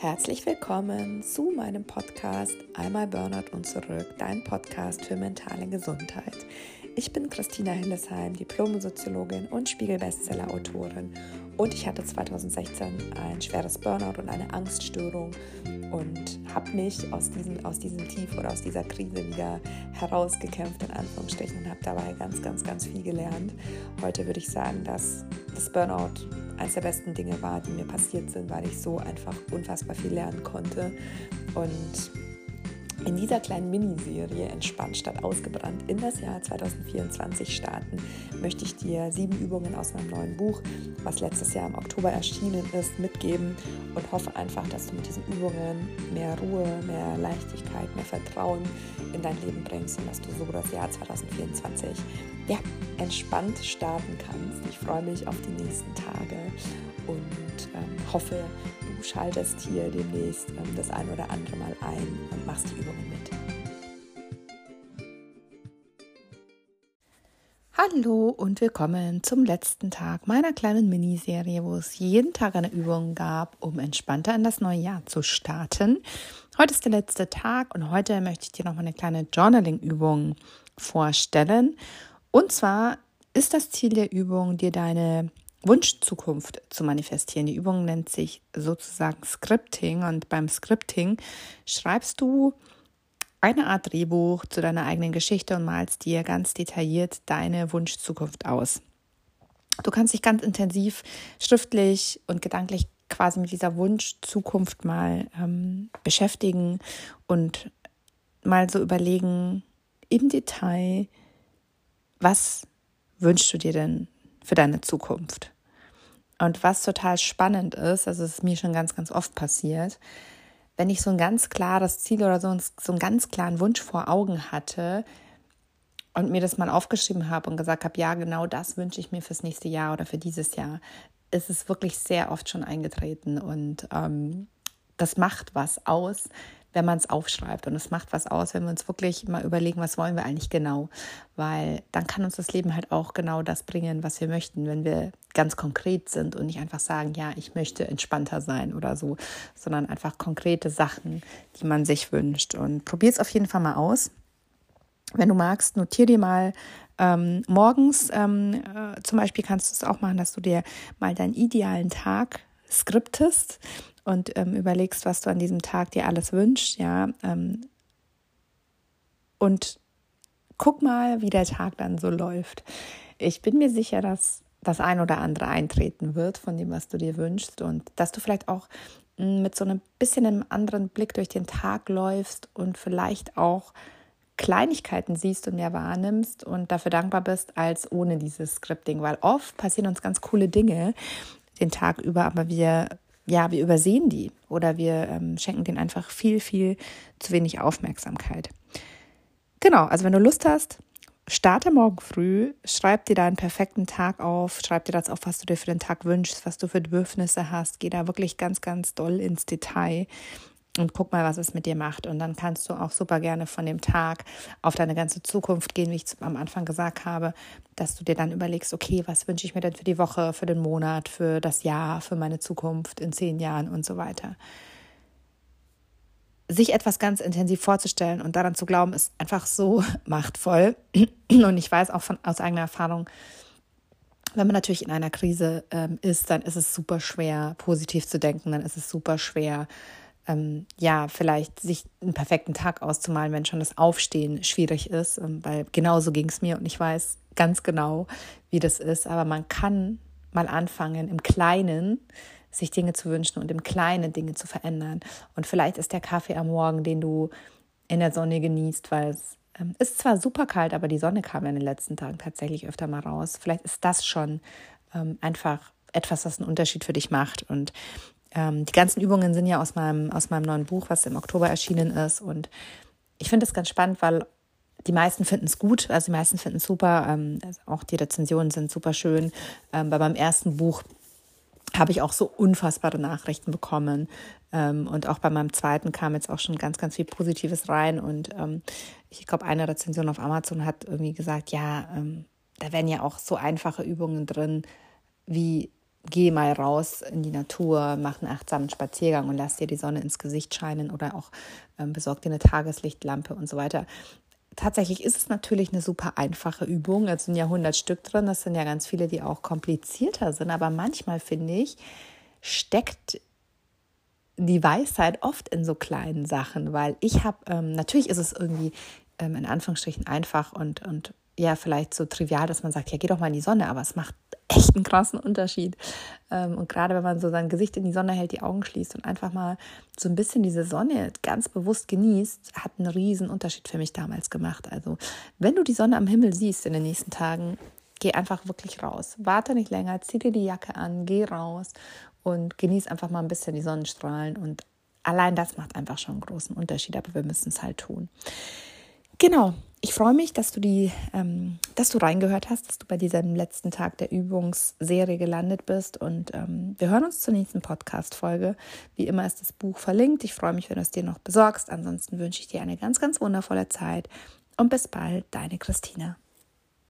Herzlich willkommen zu meinem Podcast Einmal Burnout und zurück, dein Podcast für mentale Gesundheit. Ich bin Christina Hillesheim, Diplom-Soziologin und Spiegel-Bestseller-Autorin und ich hatte 2016 ein schweres Burnout und eine Angststörung und habe mich aus diesem, aus diesem Tief oder aus dieser Krise wieder herausgekämpft, in Anführungsstrichen, und habe dabei ganz, ganz, ganz viel gelernt. Heute würde ich sagen, dass das Burnout eines der besten Dinge war, die mir passiert sind, weil ich so einfach unfassbar viel lernen konnte. Und in dieser kleinen Miniserie Entspannt statt ausgebrannt in das Jahr 2024 starten, möchte ich dir sieben Übungen aus meinem neuen Buch, was letztes Jahr im Oktober erschienen ist, mitgeben und hoffe einfach, dass du mit diesen Übungen mehr Ruhe, mehr Leichtigkeit, mehr Vertrauen in dein Leben bringst und dass du so das Jahr 2024 ja, entspannt starten kannst. Ich freue mich auf die nächsten Tage und ähm, hoffe, du schaltest hier demnächst ähm, das ein oder andere Mal ein und machst die Übungen mit. Hallo und willkommen zum letzten Tag meiner kleinen Miniserie, wo es jeden Tag eine Übung gab, um entspannter in das neue Jahr zu starten. Heute ist der letzte Tag und heute möchte ich dir noch mal eine kleine Journaling-Übung vorstellen. Und zwar ist das Ziel der Übung, dir deine Wunschzukunft zu manifestieren. Die Übung nennt sich sozusagen Scripting und beim Scripting schreibst du eine Art Drehbuch zu deiner eigenen Geschichte und malst dir ganz detailliert deine Wunschzukunft aus. Du kannst dich ganz intensiv schriftlich und gedanklich quasi mit dieser Wunschzukunft mal ähm, beschäftigen und mal so überlegen im Detail, was wünschst du dir denn für deine Zukunft? Und was total spannend ist, also es ist mir schon ganz, ganz oft passiert, wenn ich so ein ganz klares Ziel oder so, so einen ganz klaren Wunsch vor Augen hatte und mir das mal aufgeschrieben habe und gesagt habe, ja, genau das wünsche ich mir fürs nächste Jahr oder für dieses Jahr, ist es wirklich sehr oft schon eingetreten und ähm, das macht was aus, wenn man es aufschreibt. Und es macht was aus, wenn wir uns wirklich mal überlegen, was wollen wir eigentlich genau. Weil dann kann uns das Leben halt auch genau das bringen, was wir möchten, wenn wir ganz konkret sind und nicht einfach sagen, ja, ich möchte entspannter sein oder so, sondern einfach konkrete Sachen, die man sich wünscht. Und probier es auf jeden Fall mal aus. Wenn du magst, notier dir mal ähm, morgens ähm, äh, zum Beispiel kannst du es auch machen, dass du dir mal deinen idealen Tag skriptest und ähm, überlegst, was du an diesem Tag dir alles wünschst, ja. Ähm, und guck mal, wie der Tag dann so läuft. Ich bin mir sicher, dass das ein oder andere eintreten wird von dem, was du dir wünschst und dass du vielleicht auch hm, mit so einem bisschen einem anderen Blick durch den Tag läufst und vielleicht auch Kleinigkeiten siehst und mehr wahrnimmst und dafür dankbar bist als ohne dieses Scripting, weil oft passieren uns ganz coole Dinge den Tag über, aber wir ja, wir übersehen die oder wir ähm, schenken denen einfach viel, viel zu wenig Aufmerksamkeit. Genau, also wenn du Lust hast, starte morgen früh, schreib dir deinen perfekten Tag auf, schreib dir das auf, was du dir für den Tag wünschst, was du für Bedürfnisse hast, geh da wirklich ganz, ganz doll ins Detail und guck mal, was es mit dir macht. Und dann kannst du auch super gerne von dem Tag auf deine ganze Zukunft gehen, wie ich am Anfang gesagt habe, dass du dir dann überlegst, okay, was wünsche ich mir denn für die Woche, für den Monat, für das Jahr, für meine Zukunft in zehn Jahren und so weiter. Sich etwas ganz intensiv vorzustellen und daran zu glauben, ist einfach so machtvoll. Und ich weiß auch von, aus eigener Erfahrung, wenn man natürlich in einer Krise ähm, ist, dann ist es super schwer, positiv zu denken, dann ist es super schwer, ähm, ja, vielleicht sich einen perfekten Tag auszumalen, wenn schon das Aufstehen schwierig ist, ähm, weil genauso ging es mir und ich weiß ganz genau, wie das ist. Aber man kann mal anfangen, im Kleinen sich Dinge zu wünschen und im Kleinen Dinge zu verändern. Und vielleicht ist der Kaffee am Morgen, den du in der Sonne genießt, weil es ähm, ist zwar super kalt, aber die Sonne kam in den letzten Tagen tatsächlich öfter mal raus. Vielleicht ist das schon ähm, einfach etwas, was einen Unterschied für dich macht. Und ähm, die ganzen Übungen sind ja aus meinem, aus meinem neuen Buch, was im Oktober erschienen ist. Und ich finde es ganz spannend, weil die meisten finden es gut, also die meisten finden es super. Ähm, also auch die Rezensionen sind super schön. Ähm, bei meinem ersten Buch habe ich auch so unfassbare Nachrichten bekommen. Ähm, und auch bei meinem zweiten kam jetzt auch schon ganz, ganz viel Positives rein. Und ähm, ich glaube, eine Rezension auf Amazon hat irgendwie gesagt, ja, ähm, da wären ja auch so einfache Übungen drin, wie geh mal raus in die Natur, mach einen achtsamen Spaziergang und lass dir die Sonne ins Gesicht scheinen oder auch ähm, besorg dir eine Tageslichtlampe und so weiter. Tatsächlich ist es natürlich eine super einfache Übung. Es sind ja 100 Stück drin. Das sind ja ganz viele, die auch komplizierter sind. Aber manchmal finde ich, steckt die Weisheit oft in so kleinen Sachen, weil ich habe, ähm, natürlich ist es irgendwie ähm, in Anführungsstrichen einfach und, und ja, vielleicht so trivial, dass man sagt, ja, geh doch mal in die Sonne, aber es macht echt einen krassen Unterschied. Ähm, und gerade wenn man so sein Gesicht in die Sonne hält, die Augen schließt und einfach mal so ein bisschen diese Sonne ganz bewusst genießt, hat einen riesen Unterschied für mich damals gemacht. Also wenn du die Sonne am Himmel siehst in den nächsten Tagen, geh einfach wirklich raus. Warte nicht länger, zieh dir die Jacke an, geh raus und genieß einfach mal ein bisschen die Sonnenstrahlen. Und allein das macht einfach schon einen großen Unterschied, aber wir müssen es halt tun. Genau, ich freue mich, dass du die, ähm, dass du reingehört hast, dass du bei diesem letzten Tag der Übungsserie gelandet bist. Und ähm, wir hören uns zur nächsten Podcast-Folge. Wie immer ist das Buch verlinkt. Ich freue mich, wenn du es dir noch besorgst. Ansonsten wünsche ich dir eine ganz, ganz wundervolle Zeit. Und bis bald, deine Christina.